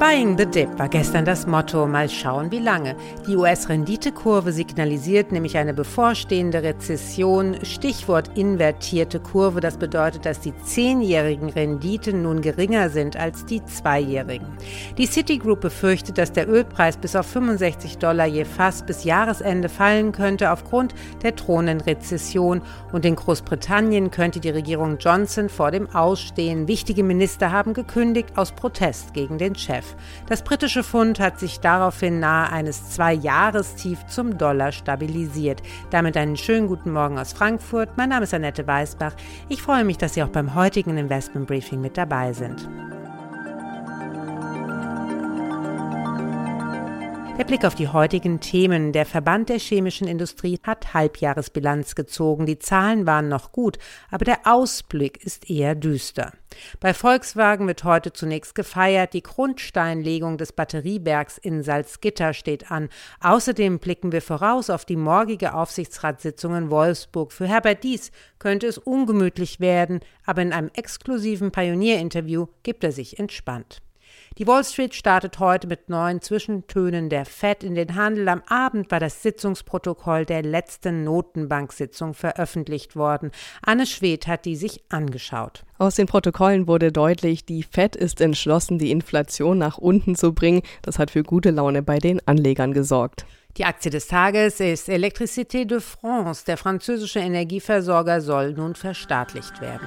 Buying the Dip war gestern das Motto. Mal schauen, wie lange. Die US-Renditekurve signalisiert nämlich eine bevorstehende Rezession. Stichwort invertierte Kurve. Das bedeutet, dass die zehnjährigen Renditen nun geringer sind als die zweijährigen. Die Citigroup befürchtet, dass der Ölpreis bis auf 65 Dollar je Fass bis Jahresende fallen könnte aufgrund der drohenden Rezession. Und in Großbritannien könnte die Regierung Johnson vor dem Ausstehen. Wichtige Minister haben gekündigt aus Protest gegen den Chef. Das britische Pfund hat sich daraufhin nahe eines Zwei-Jahrestief zum Dollar stabilisiert. Damit einen schönen guten Morgen aus Frankfurt. Mein Name ist Annette Weißbach. Ich freue mich, dass Sie auch beim heutigen Investment Briefing mit dabei sind. Der Blick auf die heutigen Themen. Der Verband der chemischen Industrie hat Halbjahresbilanz gezogen. Die Zahlen waren noch gut, aber der Ausblick ist eher düster. Bei Volkswagen wird heute zunächst gefeiert. Die Grundsteinlegung des Batteriebergs in Salzgitter steht an. Außerdem blicken wir voraus auf die morgige Aufsichtsratssitzung in Wolfsburg. Für Herbert Dies könnte es ungemütlich werden, aber in einem exklusiven Pionierinterview gibt er sich entspannt. Die Wall Street startet heute mit neuen Zwischentönen der Fed in den Handel. Am Abend war das Sitzungsprotokoll der letzten Notenbank-Sitzung veröffentlicht worden. Anne Schwedt hat die sich angeschaut. Aus den Protokollen wurde deutlich, die Fed ist entschlossen, die Inflation nach unten zu bringen. Das hat für gute Laune bei den Anlegern gesorgt. Die Aktie des Tages ist Electricité de France. Der französische Energieversorger soll nun verstaatlicht werden.